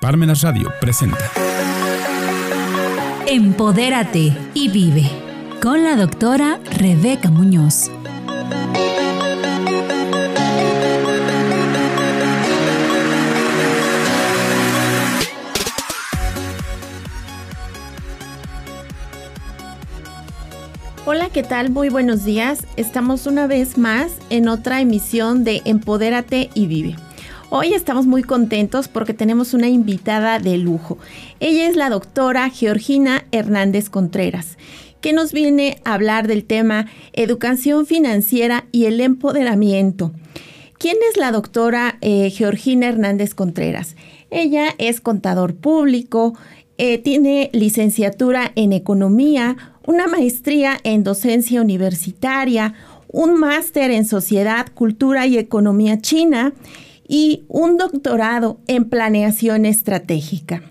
Parmenas Radio presenta Empodérate y vive con la doctora Rebeca Muñoz. Hola, ¿qué tal? Muy buenos días. Estamos una vez más en otra emisión de Empodérate y Vive. Hoy estamos muy contentos porque tenemos una invitada de lujo. Ella es la doctora Georgina Hernández Contreras, que nos viene a hablar del tema educación financiera y el empoderamiento. ¿Quién es la doctora eh, Georgina Hernández Contreras? Ella es contador público, eh, tiene licenciatura en economía, una maestría en docencia universitaria, un máster en sociedad, cultura y economía china y un doctorado en planeación estratégica.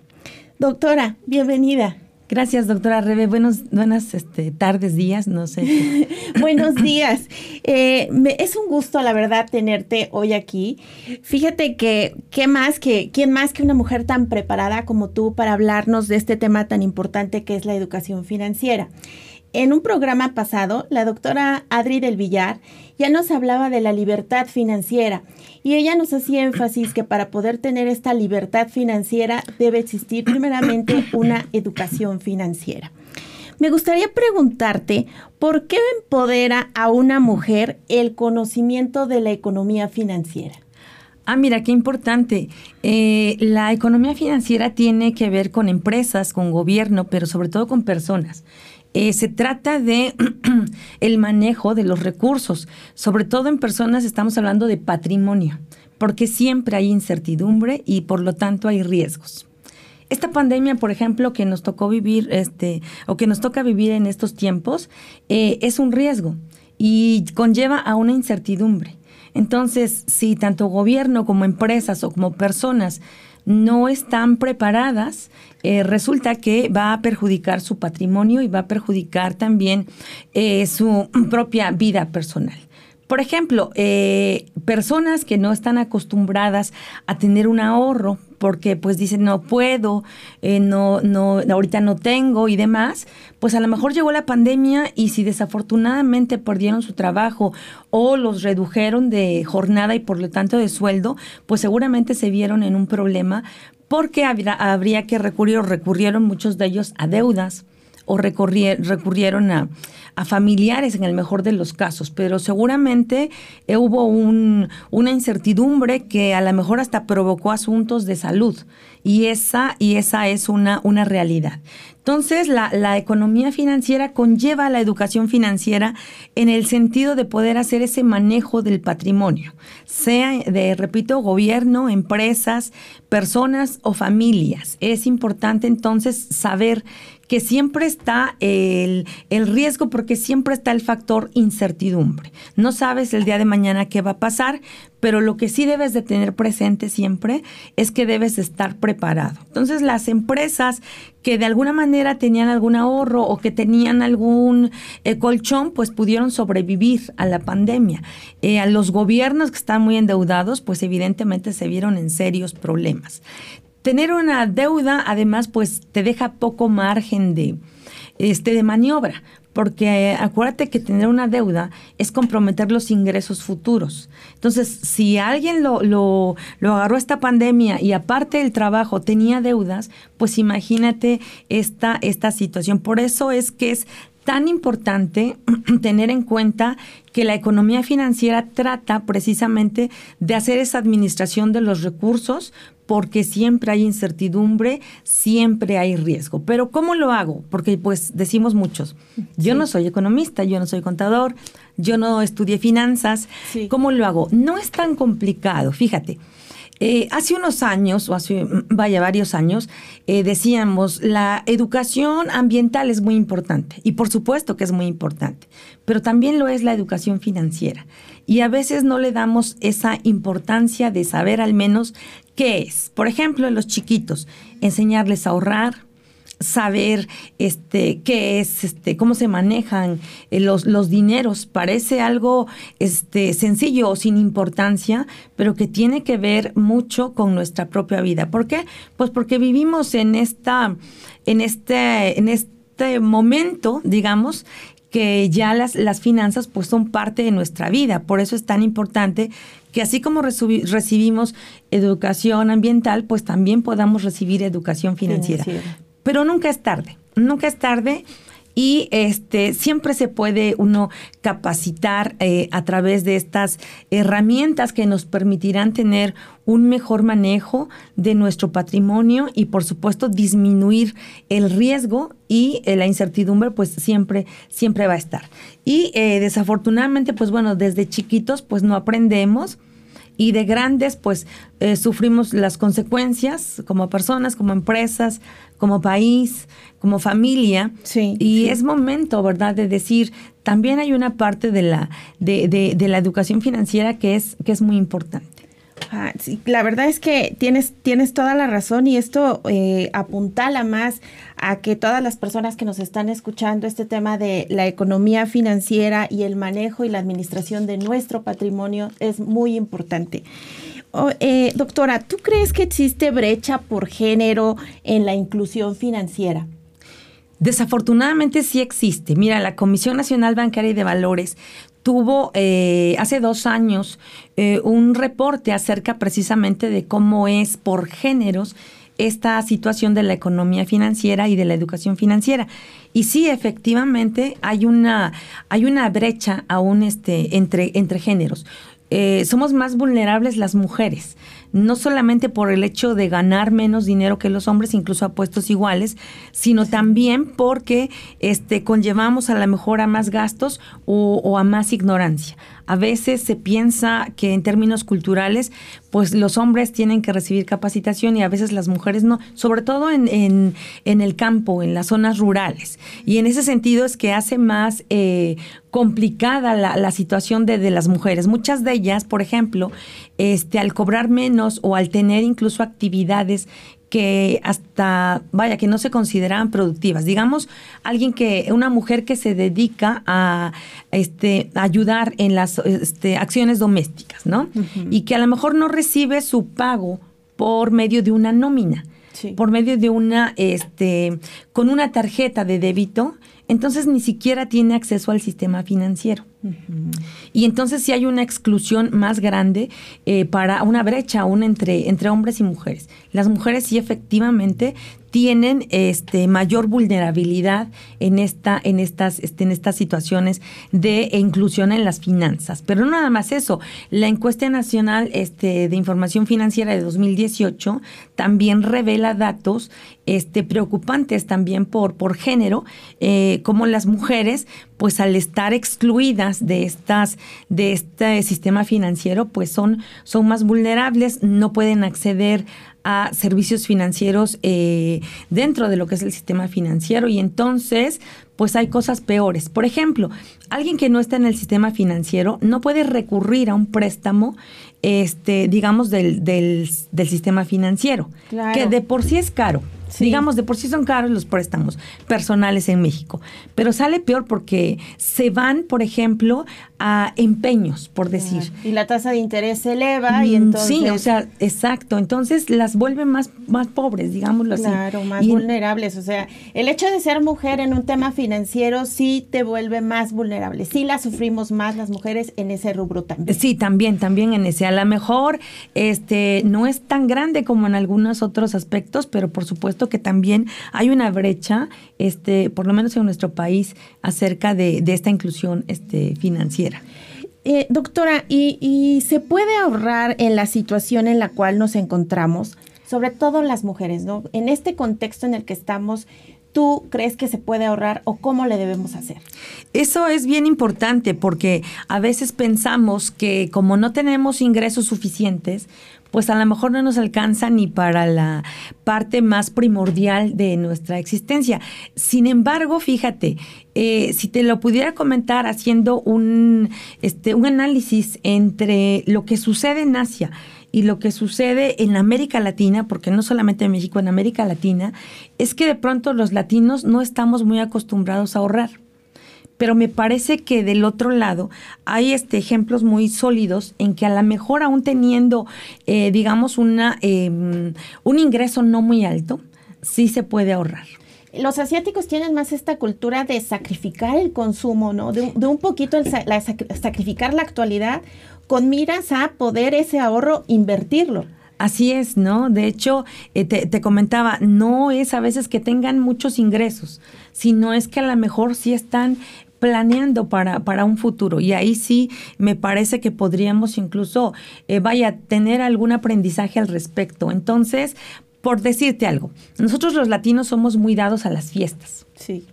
Doctora, bienvenida. Gracias, doctora Rebe. Buenos, buenas este, tardes, días, no sé. Buenos días. Eh, es un gusto, la verdad, tenerte hoy aquí. Fíjate que, ¿qué más que, ¿quién más que una mujer tan preparada como tú para hablarnos de este tema tan importante que es la educación financiera? En un programa pasado, la doctora Adri del Villar ya nos hablaba de la libertad financiera y ella nos hacía énfasis que para poder tener esta libertad financiera debe existir primeramente una educación financiera. Me gustaría preguntarte, ¿por qué empodera a una mujer el conocimiento de la economía financiera? Ah, mira, qué importante. Eh, la economía financiera tiene que ver con empresas, con gobierno, pero sobre todo con personas. Eh, se trata de el manejo de los recursos, sobre todo en personas estamos hablando de patrimonio, porque siempre hay incertidumbre y por lo tanto hay riesgos. Esta pandemia, por ejemplo, que nos tocó vivir, este, o que nos toca vivir en estos tiempos, eh, es un riesgo y conlleva a una incertidumbre. Entonces, si tanto gobierno como empresas o como personas no están preparadas, eh, resulta que va a perjudicar su patrimonio y va a perjudicar también eh, su propia vida personal. Por ejemplo, eh, personas que no están acostumbradas a tener un ahorro porque pues dicen no puedo, eh, no, no, ahorita no tengo y demás, pues a lo mejor llegó la pandemia y si desafortunadamente perdieron su trabajo o los redujeron de jornada y por lo tanto de sueldo, pues seguramente se vieron en un problema porque habría, habría que recurrir o recurrieron muchos de ellos a deudas o recurrieron a, familiares en el mejor de los casos, pero seguramente eh, hubo una incertidumbre que a lo mejor hasta provocó asuntos de salud y esa, y esa es una, una realidad. Entonces, la, la, economía financiera conlleva la educación financiera en el sentido de poder hacer ese manejo del patrimonio, sea de, repito, gobierno, empresas, personas o familias. Es importante entonces saber que siempre está el, riesgo porque siempre está el factor incertidumbre. No sabes el día de mañana qué va a pasar, pero lo que sí debes de tener presente siempre es que debes estar preparado. Entonces las empresas que de alguna manera tenían algún ahorro o que tenían algún eh, colchón, pues pudieron sobrevivir a la pandemia. Eh, a los gobiernos que están muy endeudados, pues evidentemente se vieron en serios problemas tener una deuda, además, pues te deja poco margen de, este, de maniobra, porque eh, acuérdate que tener una deuda es comprometer los ingresos futuros. Entonces, si alguien lo, lo, lo agarró esta pandemia y aparte del trabajo tenía deudas, pues imagínate esta, esta situación. Por eso es que es tan importante tener en cuenta que la economía financiera trata precisamente de hacer esa administración de los recursos porque siempre hay incertidumbre, siempre hay riesgo. Pero ¿cómo lo hago? Porque pues decimos muchos, yo no soy economista, yo no soy contador, yo no estudié finanzas, ¿cómo lo hago? No es tan complicado, fíjate. Eh, hace unos años, o hace, vaya, varios años, eh, decíamos, la educación ambiental es muy importante, y por supuesto que es muy importante, pero también lo es la educación financiera. Y a veces no le damos esa importancia de saber al menos qué es. Por ejemplo, en los chiquitos, enseñarles a ahorrar, saber este qué es este cómo se manejan eh, los, los dineros parece algo este sencillo o sin importancia pero que tiene que ver mucho con nuestra propia vida ¿por qué? pues porque vivimos en esta en este en este momento digamos que ya las, las finanzas pues son parte de nuestra vida. Por eso es tan importante que así como recibimos educación ambiental, pues también podamos recibir educación financiera. Pero nunca es tarde, nunca es tarde y este siempre se puede uno capacitar eh, a través de estas herramientas que nos permitirán tener un mejor manejo de nuestro patrimonio y por supuesto disminuir el riesgo y eh, la incertidumbre pues siempre siempre va a estar. Y eh, desafortunadamente pues bueno desde chiquitos pues no aprendemos y de grandes pues sufrimos las consecuencias como personas, como empresas, como país, como familia. Sí, y es momento, ¿verdad?, de decir, también hay una parte de la, de, de, la educación financiera que es, que es muy importante. Ah, sí, la verdad es que tienes, tienes toda la razón y esto eh, apuntala más a que todas las personas que nos están escuchando este tema de la economía financiera y el manejo y la administración de nuestro patrimonio es muy importante. Oh, eh, doctora, ¿tú crees que existe brecha por género en la inclusión financiera? Desafortunadamente sí existe. Mira, la Comisión Nacional Bancaria y de Valores tuvo eh, hace dos años eh, un reporte acerca precisamente de cómo es por géneros esta situación de la economía financiera y de la educación financiera. Y sí, efectivamente, hay una, hay una brecha aún este, entre, entre géneros. Eh, somos más vulnerables las mujeres, no solamente por el hecho de ganar menos dinero que los hombres, incluso a puestos iguales, sino también porque este, conllevamos a lo mejor a más gastos o a más ignorancia. A veces se piensa que en términos culturales, pues los hombres tienen que recibir capacitación y a veces las mujeres no, sobre todo en, en, el campo, en las zonas rurales. Y en ese sentido es que hace más eh, complicada la, la situación de, de, las mujeres. Muchas de ellas, por ejemplo, este, al cobrar menos o al tener incluso actividades que hasta, vaya, que no se consideraban productivas. Digamos, alguien que, una mujer que se dedica a este, ayudar en las este, acciones domésticas, ¿no? Y que a lo mejor no recibe su pago por medio de una nómina, por medio de una, este, con una tarjeta de débito, entonces ni siquiera tiene acceso al sistema financiero. Y entonces sí hay una exclusión más grande eh, para una brecha aún entre, entre hombres y mujeres. Las mujeres sí efectivamente tienen este mayor vulnerabilidad en esta en estas este, en estas situaciones de inclusión en las finanzas pero no nada más eso la encuesta nacional este de información financiera de 2018 también revela datos este preocupantes también por por género eh, como las mujeres pues al estar excluidas de estas de este sistema financiero pues son son más vulnerables no pueden acceder a servicios financieros eh, dentro de lo que es el sistema financiero y entonces pues hay cosas peores. Por ejemplo, alguien que no está en el sistema financiero no puede recurrir a un préstamo, este, digamos, del, del, del sistema financiero, que de por sí es caro. Digamos, de por sí son caros los préstamos personales en México, pero sale peor porque se van, por ejemplo, a empeños, por decir. Y la tasa de interés se eleva y entonces... Mm, sí, o sea, exacto. Entonces las vuelven más, más pobres, digámoslo así. Claro, más vulnerables. O sea, el hecho de ser mujer en un tema financiero sí te vuelve más vulnerable. Sí la sufrimos más las mujeres en ese rubro también. Sí, también, también en ese. A lo mejor este, no es tan grande como en algunos otros aspectos, pero por supuesto que también hay una brecha, este, por lo menos en nuestro país, acerca de, de esta inclusión este, financiera. Eh, doctora, ¿y, se puede ahorrar en la situación en la cual nos encontramos? Sobre todo las mujeres, ¿no? En este contexto en el que estamos, ¿tú crees que se puede ahorrar o cómo le debemos hacer? Eso es bien importante porque a veces pensamos que como no tenemos ingresos suficientes, pues a lo mejor no nos alcanza ni para la parte más primordial de nuestra existencia. Sin embargo, fíjate, eh, si te lo pudiera comentar haciendo un, este, un análisis entre lo que sucede en Asia Y lo que sucede en América Latina, porque no solamente en México, en América Latina, es que de pronto los latinos no estamos muy acostumbrados a ahorrar pero me parece que del otro lado hay este, ejemplos muy sólidos en que a lo mejor aún teniendo, eh, digamos, una, em, un ingreso no muy alto, sí se puede ahorrar. Los asiáticos tienen más esta cultura de sacrificar el consumo, ¿no? De, un poquito el, sacrificar la actualidad con miras a poder ese ahorro invertirlo. Así es, ¿no? De hecho, eh, te, te, comentaba, no es a veces que tengan muchos ingresos, sino es que a lo mejor sí están planeando para, para un futuro. Y ahí sí me parece que podríamos incluso, eh, vaya, tener algún aprendizaje al respecto. Entonces, por decirte algo, nosotros los latinos somos muy dados a las fiestas. Sí.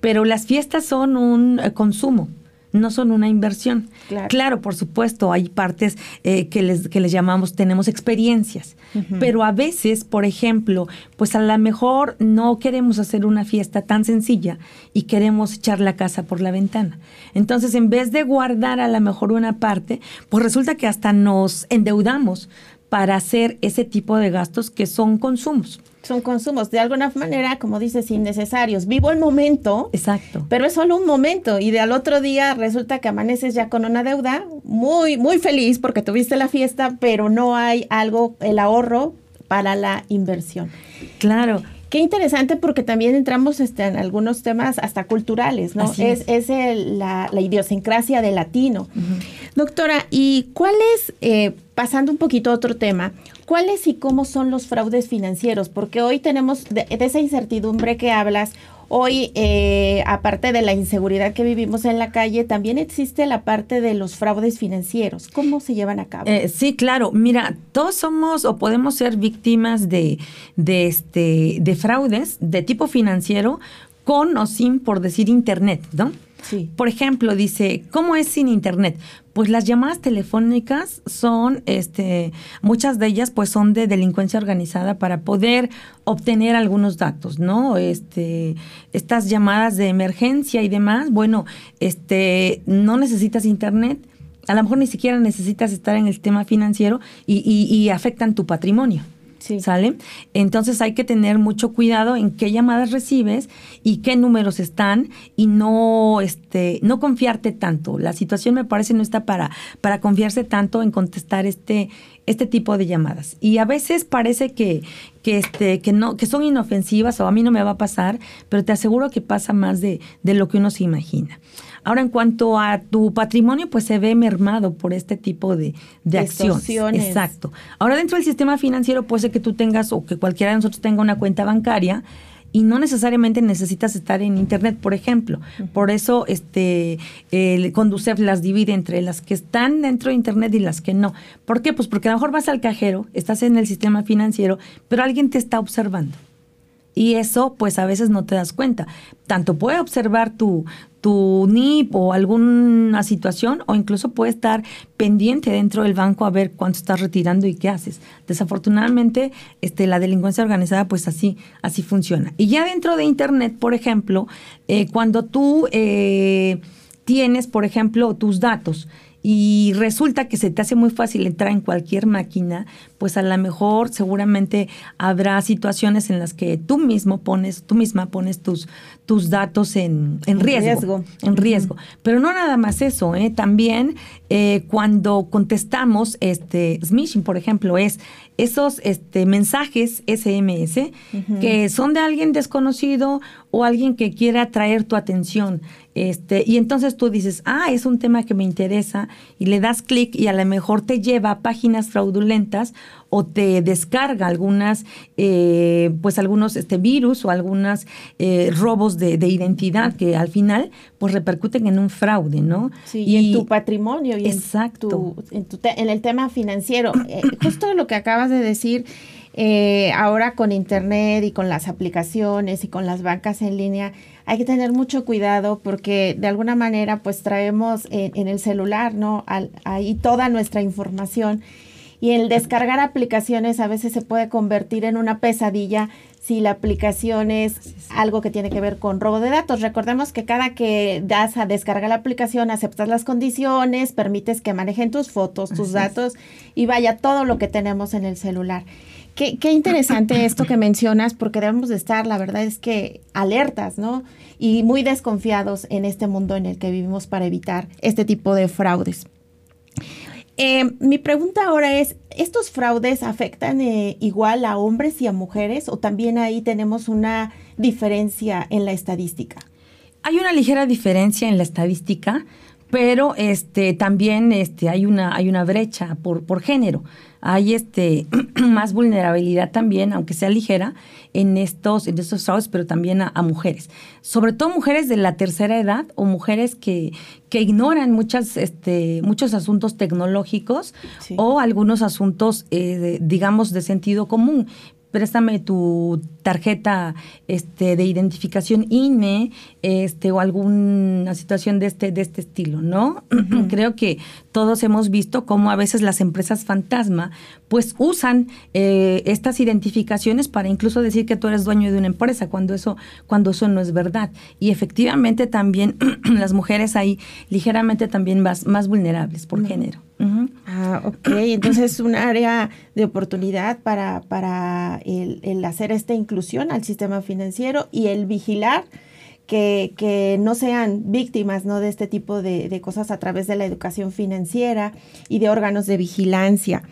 Pero las fiestas son un eh, consumo no son una inversión. Claro, por supuesto, hay partes eh, que, les, que les llamamos, tenemos experiencias, pero a veces, por ejemplo, pues a lo mejor no queremos hacer una fiesta tan sencilla y queremos echar la casa por la ventana. Entonces, en vez de guardar a lo mejor una parte, pues resulta que hasta nos endeudamos para hacer ese tipo de gastos que son consumos son consumos de alguna manera, como dices, innecesarios. Vivo el momento. Exacto. Pero es solo un momento y de al otro día resulta que amaneces ya con una deuda, muy, muy feliz porque tuviste la fiesta, pero no hay algo, el ahorro para la inversión. Claro. Qué interesante porque también entramos este, en algunos temas hasta culturales, ¿no? es, es, la, idiosincrasia del latino. Doctora, ¿y cuál es, eh, pasando un poquito a otro tema, cuáles y cómo son los fraudes financieros? Porque hoy tenemos de, esa incertidumbre que hablas, Hoy, eh, aparte de la inseguridad que vivimos en la calle, también existe la parte de los fraudes financieros. ¿Cómo se llevan a cabo? Eh, sí, claro. Mira, todos somos o podemos ser víctimas de, de, este, de fraudes de tipo financiero con o sin, por decir, Internet, ¿no? Por ejemplo, dice, ¿cómo es sin internet? Pues las llamadas telefónicas son, este, muchas de ellas pues son de delincuencia organizada para poder obtener algunos datos, ¿no? Este, estas llamadas de emergencia y demás, bueno, este, no necesitas internet, a lo mejor ni siquiera necesitas estar en el tema financiero y, y afectan tu patrimonio. ¿Sale? Entonces hay que tener mucho cuidado en qué llamadas recibes y qué números están y no, este, no confiarte tanto. La situación me parece no está para, para confiarse tanto en contestar este, este tipo de llamadas. Y a veces parece que, que, este, que, no, que son inofensivas o a mí no me va a pasar, pero te aseguro que pasa más de, de lo que uno se imagina. Ahora, en cuanto a tu patrimonio, pues se ve mermado por este tipo de, de acciones. Exacto. Ahora, dentro del sistema financiero puede ser que tú tengas o que cualquiera de nosotros tenga una cuenta bancaria y no necesariamente necesitas estar en internet, por ejemplo. Por eso este el Conducef las divide entre las que están dentro de internet y las que no. ¿Por qué? Pues porque a lo mejor vas al cajero, estás en el sistema financiero, pero alguien te está observando. Y eso, pues a veces no te das cuenta. Tanto puede observar tu, tu NIP o alguna situación o incluso puede estar pendiente dentro del banco a ver cuánto estás retirando y qué haces. Desafortunadamente, este, la delincuencia organizada pues así, así funciona. Y ya dentro de Internet, por ejemplo, eh, cuando tú eh, tienes, por ejemplo, tus datos, y resulta que se te hace muy fácil entrar en cualquier máquina, pues a lo mejor seguramente habrá situaciones en las que tú mismo pones, tú misma pones tus, tus datos en, en, riesgo, En riesgo. Pero no nada más eso, ¿eh? también eh, cuando contestamos, este, smishing, por ejemplo, es esos este, mensajes SMS que son de alguien desconocido o alguien que quiera atraer tu atención. Este, y entonces tú dices, ah, es un tema que me interesa, y le das clic y a lo mejor te lleva a páginas fraudulentas o te descarga algunas, eh, pues algunos este, virus o algunos eh, robos de, identidad que al final pues repercuten en un fraude, ¿no? Sí, y, en tu patrimonio y exacto. En, tu, en, el tema financiero. Eh, justo lo que acabas de decir, ahora con Internet y con las aplicaciones y con las bancas en línea, hay que tener mucho cuidado porque de alguna manera pues traemos en, el celular, ¿no? ahí toda nuestra información y el descargar aplicaciones a veces se puede convertir en una pesadilla si la aplicación es algo que tiene que ver con robo de datos. Recordemos que cada que das a descargar la aplicación, aceptas las condiciones, permites que manejen tus fotos, tus datos y vaya todo lo que tenemos en el celular. Qué, qué, interesante esto que mencionas, porque debemos de estar, la verdad es que alertas, ¿no? Y muy desconfiados en este mundo en el que vivimos para evitar este tipo de fraudes. Eh, mi pregunta ahora es, ¿estos fraudes afectan eh, igual a hombres y a mujeres o también ahí tenemos una diferencia en la estadística? Hay una ligera diferencia en la estadística, pero este también este hay una hay una brecha por, por género hay este más vulnerabilidad también aunque sea ligera en estos en estos fraudes pero también a, mujeres. Sobre todo mujeres de la tercera edad o mujeres que, que ignoran muchas este muchos asuntos tecnológicos o algunos asuntos eh, digamos de sentido común. Préstame tu tarjeta este, de identificación INE este, o alguna situación de este, de este estilo, ¿no? Creo que todos hemos visto cómo a veces las empresas fantasma pues usan eh, estas identificaciones para incluso decir que tú eres dueño de una empresa cuando eso, cuando eso no es verdad. Y efectivamente también las mujeres ahí ligeramente también más, más vulnerables por género. Ah, ok. Entonces es un área de oportunidad para, para el, hacer esta inclusión al sistema financiero y el vigilar que, que no sean víctimas ¿no? de este tipo de, de, cosas a través de la educación financiera y de órganos de vigilancia.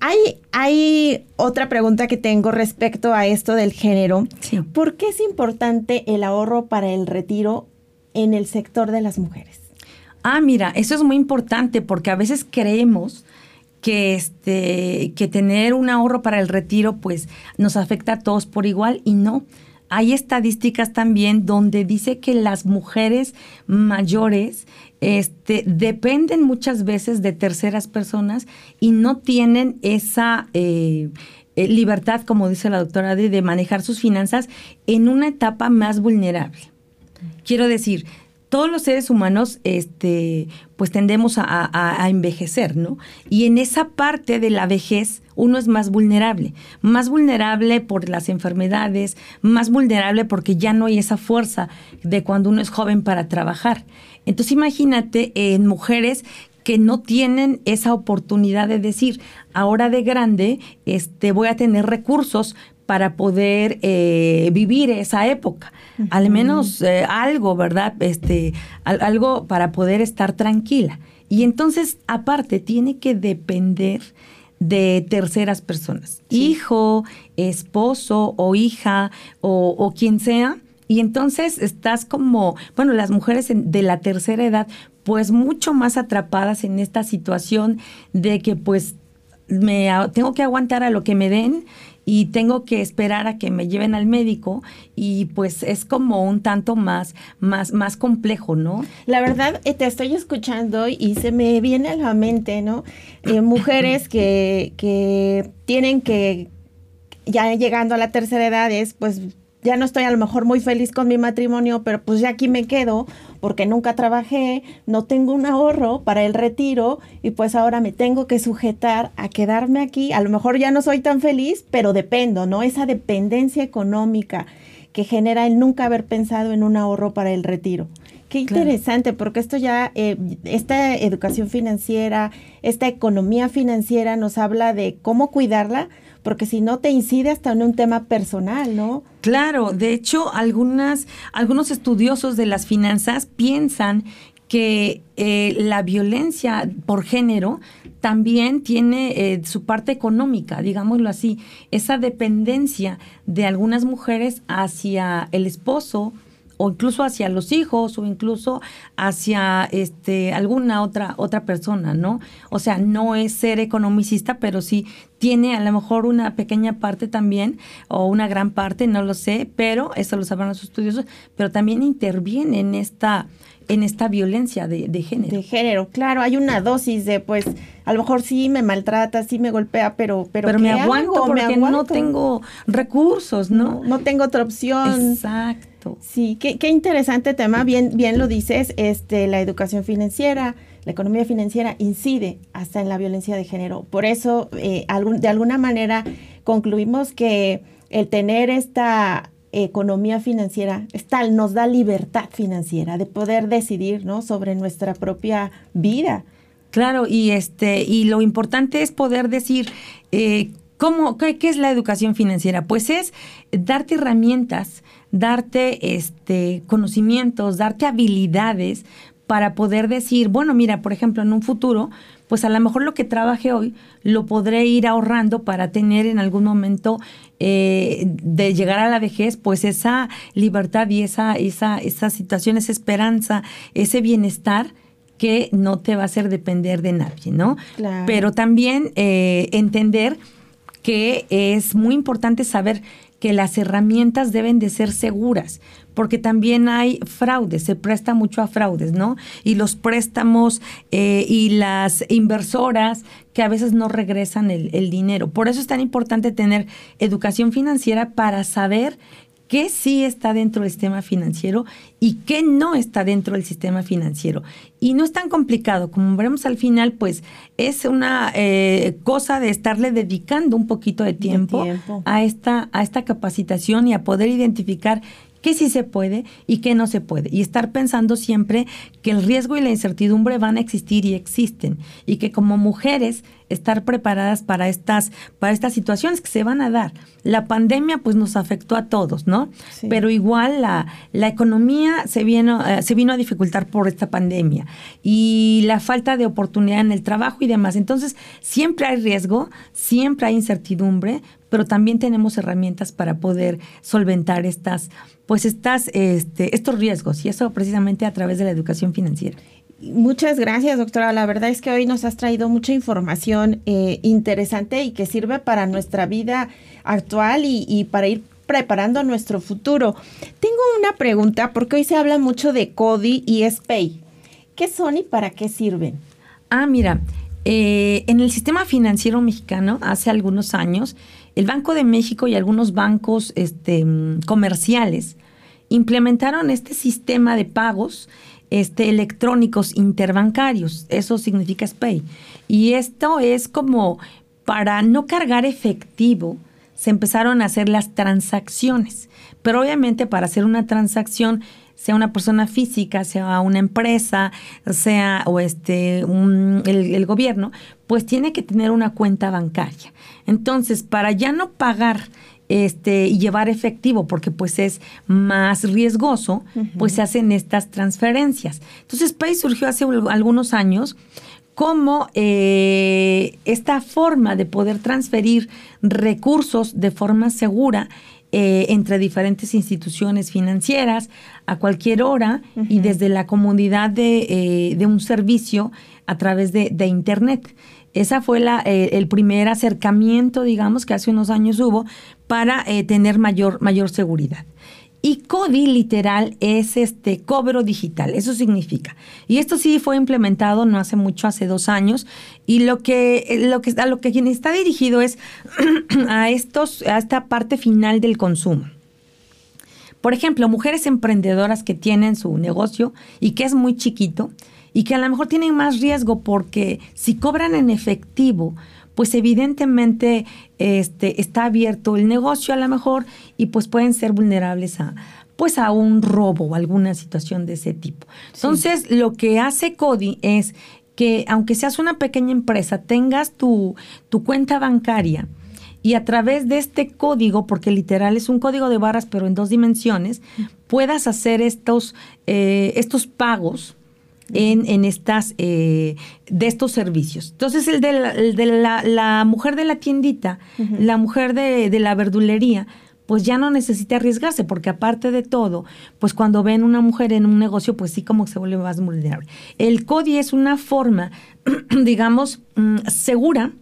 Hay, hay otra pregunta que tengo respecto a esto del género. ¿Por qué es importante el ahorro para el retiro en el sector de las mujeres? Ah, mira, eso es muy importante porque a veces creemos que este que tener un ahorro para el retiro pues nos afecta a todos por igual y no. Hay estadísticas también donde dice que las mujeres mayores este, dependen muchas veces de terceras personas y no tienen esa eh, eh, libertad, como dice la doctora Adri, de manejar sus finanzas en una etapa más vulnerable. Quiero decir, todos los seres humanos, este, pues tendemos a, envejecer, ¿no? Y en esa parte de la vejez, uno es más vulnerable, más vulnerable por las enfermedades, más vulnerable porque ya no hay esa fuerza de cuando uno es joven para trabajar. Entonces imagínate en mujeres que no tienen esa oportunidad de decir, ahora de grande, este, voy a tener recursos para poder eh, vivir esa época. Al menos eh, algo, ¿verdad? Este, algo para poder estar tranquila. Y entonces, aparte, tiene que depender de terceras personas, hijo, esposo o hija o, o quien sea. Y entonces estás como, bueno, las mujeres de la tercera edad, pues mucho más atrapadas en esta situación de que pues me tengo que aguantar a lo que me den y tengo que esperar a que me lleven al médico y pues es como un tanto más más más complejo, ¿no? La verdad eh, te estoy escuchando y se me viene a la mente, ¿no? Eh, mujeres que que tienen que ya llegando a la tercera edad es pues ya no estoy a lo mejor muy feliz con mi matrimonio, pero pues ya aquí me quedo porque nunca trabajé, no tengo un ahorro para el retiro y pues ahora me tengo que sujetar a quedarme aquí. A lo mejor ya no soy tan feliz, pero dependo, ¿no? Esa dependencia económica que genera el nunca haber pensado en un ahorro para el retiro. Qué interesante, porque esto ya, eh, esta educación financiera, esta economía financiera nos habla de cómo cuidarla, porque si no te incide hasta en un tema personal, ¿no? Claro, de hecho, algunas, algunos estudiosos de las finanzas piensan que eh, la violencia por género también tiene eh, su parte económica, digámoslo así, esa dependencia de algunas mujeres hacia el esposo, o incluso hacia los hijos o incluso hacia este alguna otra otra persona, ¿no? O sea, no es ser economicista, pero sí tiene a lo mejor una pequeña parte también o una gran parte, no lo sé, pero eso lo saben los estudiosos, pero también interviene en esta en esta violencia de, género. De género, claro, hay una dosis de, pues, a lo mejor sí me maltrata, sí me golpea, pero... Pero, pero me aguanto porque no tengo recursos, ¿no? ¿no? tengo otra opción. Exacto. Sí, qué, qué interesante tema, bien, bien lo dices, este, la educación financiera, la economía financiera incide hasta en la violencia de género. Por eso, eh, de alguna manera, concluimos que el tener esta economía financiera esta, nos da libertad financiera de poder decidir ¿no? sobre nuestra propia vida. Claro, y este, y lo importante es poder decir eh, ¿Cómo, qué, es la educación financiera? Pues es darte herramientas, darte este, conocimientos, darte habilidades para poder decir, bueno, mira, por ejemplo, en un futuro, pues a lo mejor lo que trabaje hoy lo podré ir ahorrando para tener en algún momento eh, de llegar a la vejez, pues esa libertad y esa, esa, esa situación, esa esperanza, ese bienestar que no te va a hacer depender de nadie, ¿no? Pero también eh, entender que es muy importante saber que las herramientas deben de ser seguras, porque también hay fraudes, se presta mucho a fraudes, ¿no? Y los préstamos eh, y las inversoras que a veces no regresan el, el dinero. Por eso es tan importante tener educación financiera para saber qué sí está dentro del sistema financiero y qué no está dentro del sistema financiero. Y no es tan complicado, como veremos al final, pues es una eh, cosa de estarle dedicando un poquito de tiempo, A, esta, a esta capacitación y a poder identificar qué sí se puede y qué no se puede. Y estar pensando siempre que el riesgo y la incertidumbre van a existir y existen. Y que como mujeres estar preparadas para estas, para estas situaciones que se van a dar. La pandemia pues nos afectó a todos, ¿no? Pero igual la, la economía se vino, eh, se vino a dificultar por esta pandemia y la falta de oportunidad en el trabajo y demás. Entonces, siempre hay riesgo, siempre hay incertidumbre, pero también tenemos herramientas para poder solventar estas, pues estas, este, estos riesgos y eso precisamente a través de la educación financiera. Muchas gracias, doctora. La verdad es que hoy nos has traído mucha información eh, interesante y que sirve para nuestra vida actual y, para ir preparando nuestro futuro. Tengo una pregunta porque hoy se habla mucho de CODI y SPAY. ¿Qué son y para qué sirven? Ah, mira, eh, en el sistema financiero mexicano hace algunos años el Banco de México y algunos bancos este, comerciales implementaron este sistema de pagos este, electrónicos interbancarios. Eso significa SPAY. Y esto es como para no cargar efectivo, se empezaron a hacer las transacciones. Pero obviamente para hacer una transacción, sea una persona física, sea una empresa, sea o este el, el, gobierno, pues tiene que tener una cuenta bancaria. Entonces, para ya no pagar este, y llevar efectivo, porque pues es más riesgoso, pues se hacen estas transferencias. Entonces, Pay surgió hace algunos años como eh, esta forma de poder transferir recursos de forma segura eh, entre diferentes instituciones financieras a cualquier hora y desde la comunidad de, eh, de, un servicio a través de, de Internet. Esa fue la, eh, el primer acercamiento, digamos, que hace unos años hubo para eh, tener mayor, mayor seguridad. Y CODI literal es este cobro digital, eso significa. Y esto sí fue implementado no hace mucho, hace dos años, y lo que, eh, lo que, a lo que quien está dirigido es a, estos, a esta parte final del consumo. Por ejemplo, mujeres emprendedoras que tienen su negocio y que es muy chiquito, y que a lo mejor tienen más riesgo porque si cobran en efectivo, pues evidentemente este, está abierto el negocio a lo mejor y pues pueden ser vulnerables a pues a un robo o alguna situación de ese tipo. Entonces, lo que hace Cody es que aunque seas una pequeña empresa, tengas tu, tu cuenta bancaria y a través de este código, porque literal es un código de barras pero en dos dimensiones, puedas hacer estos, eh, estos pagos en, estas, eh, de estos servicios. Entonces, el de la, de la, mujer de la tiendita, la mujer de, de la verdulería, pues ya no necesita arriesgarse, porque aparte de todo, pues cuando ven una mujer en un negocio, pues sí como se vuelve más vulnerable. El CODI es una forma, digamos, mm, segura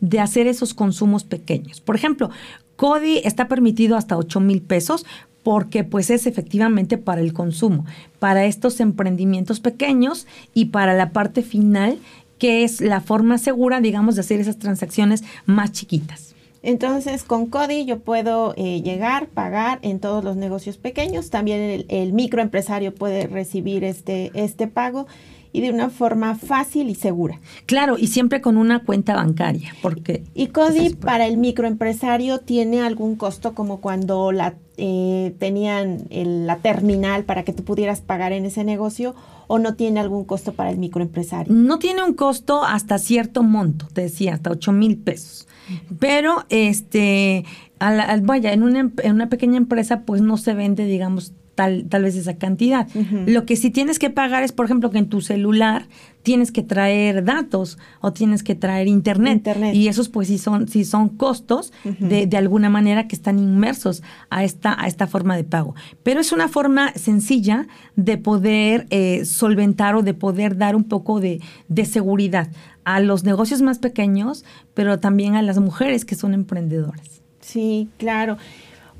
de hacer esos consumos pequeños. Por ejemplo, CODI está permitido hasta 8 mil pesos, porque pues es efectivamente para el consumo, para estos emprendimientos pequeños y para la parte final, que es la forma segura, digamos, de hacer esas transacciones más chiquitas. Entonces, con CODI yo puedo eh, llegar, pagar en todos los negocios pequeños. También el, microempresario puede recibir este, este pago. y de una forma fácil y segura. Claro, y siempre con una cuenta bancaria, porque... ¿Y CODI para el microempresario tiene algún costo como cuando la eh, tenían la terminal para que tú pudieras pagar en ese negocio o no tiene algún costo para el microempresario? No tiene un costo hasta cierto monto, te decía, hasta 8 mil pesos. Pero, este, vaya, en una, en una pequeña empresa, pues no se vende, digamos, tal, tal vez esa cantidad. Lo que sí tienes que pagar es, por ejemplo, que en tu celular tienes que traer datos o tienes que traer internet. Y esos pues sí son, sí son costos de, de, alguna manera que están inmersos a esta, a esta forma de pago. Pero es una forma sencilla de poder eh, solventar o de poder dar un poco de, de seguridad a los negocios más pequeños, pero también a las mujeres que son emprendedoras. Sí, claro.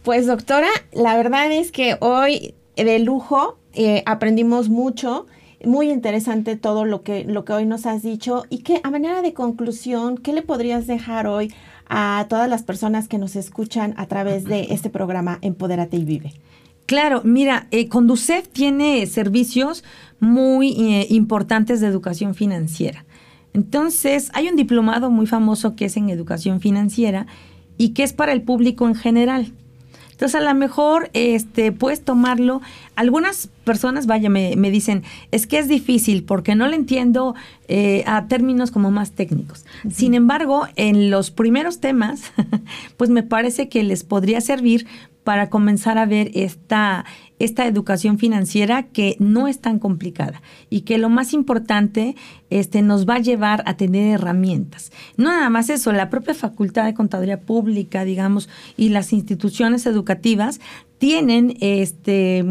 Pues doctora, la verdad es que hoy de lujo eh, aprendimos mucho. Muy interesante todo lo que, lo que hoy nos has dicho. Y que a manera de conclusión, ¿qué le podrías dejar hoy a todas las personas que nos escuchan a través de este programa Empodérate y Vive? Claro, mira, eh, Conducef tiene servicios muy eh, importantes de educación financiera. Entonces, hay un diplomado muy famoso que es en educación financiera y que es para el público en general. Entonces, a lo mejor este, puedes tomarlo. Algunas personas, vaya, me, me dicen, es que es difícil porque no le entiendo eh, a términos como más técnicos. Sin embargo, en los primeros temas, pues me parece que les podría servir para comenzar a ver esta, esta educación financiera que no es tan complicada y que lo más importante este, nos va a llevar a tener herramientas. No nada más eso, la propia Facultad de Contaduría Pública, digamos, y las instituciones educativas tienen, este,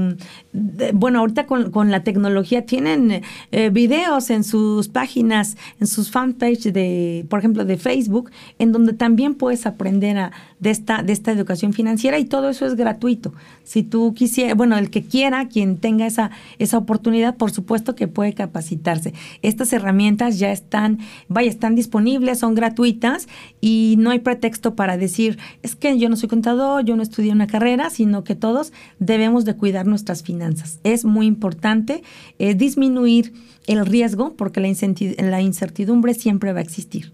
bueno, ahorita con, la tecnología tienen eh, videos en sus páginas, en sus fanpage de, por ejemplo, de Facebook, en donde también puedes aprender a, de, esta, de esta educación financiera y todo eso es gratuito. Si tú quisieras, bueno, el que quiera, quien tenga esa, esa oportunidad, por supuesto que puede capacitarse. Estas herramientas ya están, vaya, están disponibles, son gratuitas y no hay pretexto para decir, es que yo no soy contador, yo no estudié una carrera, sino que todos debemos de cuidar nuestras finanzas. Es muy importante eh, disminuir el riesgo porque la, incertidumbre siempre va a existir.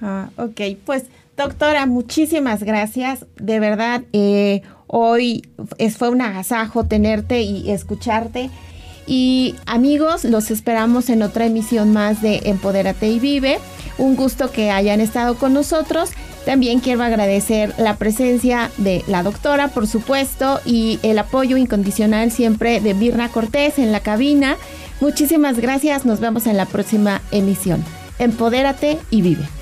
Ah, ok, pues doctora, muchísimas gracias. De verdad, eh, hoy es, fue un agasajo tenerte y escucharte. Y amigos, los esperamos en otra emisión más de Empodérate y Vive. Un gusto que hayan estado con nosotros. También quiero agradecer la presencia de la doctora, por supuesto, y el apoyo incondicional siempre de Birna Cortés en la cabina. Muchísimas gracias, nos vemos en la próxima emisión. Empodérate y vive.